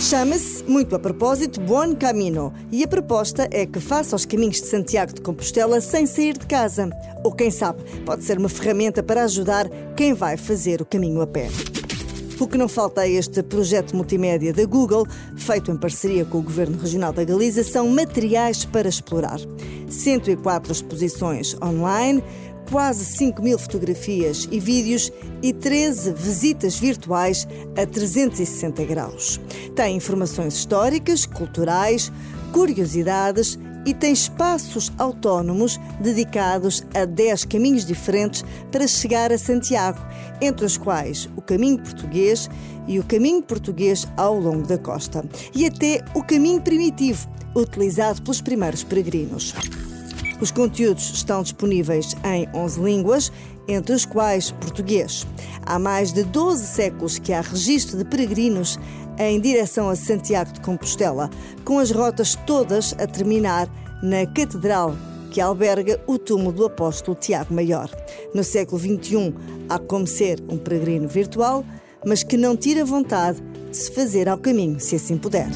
Chama-se, muito a propósito, Bom Camino e a proposta é que faça os caminhos de Santiago de Compostela sem sair de casa. Ou quem sabe, pode ser uma ferramenta para ajudar quem vai fazer o caminho a pé. O que não falta a este projeto multimédia da Google, feito em parceria com o Governo Regional da Galiza, são materiais para explorar. 104 exposições online, quase 5 mil fotografias e vídeos e 13 visitas virtuais a 360 graus. Tem informações históricas, culturais, curiosidades e tem espaços autónomos dedicados a 10 caminhos diferentes para chegar a Santiago, entre os quais o caminho português e o caminho português ao longo da costa, e até o caminho primitivo, utilizado pelos primeiros peregrinos. Os conteúdos estão disponíveis em 11 línguas, entre as quais português. Há mais de 12 séculos que há registro de peregrinos em direção a Santiago de Compostela, com as rotas todas a terminar na Catedral que alberga o túmulo do apóstolo Tiago Maior. No século XXI, há como ser um peregrino virtual, mas que não tira vontade de se fazer ao caminho, se assim puder.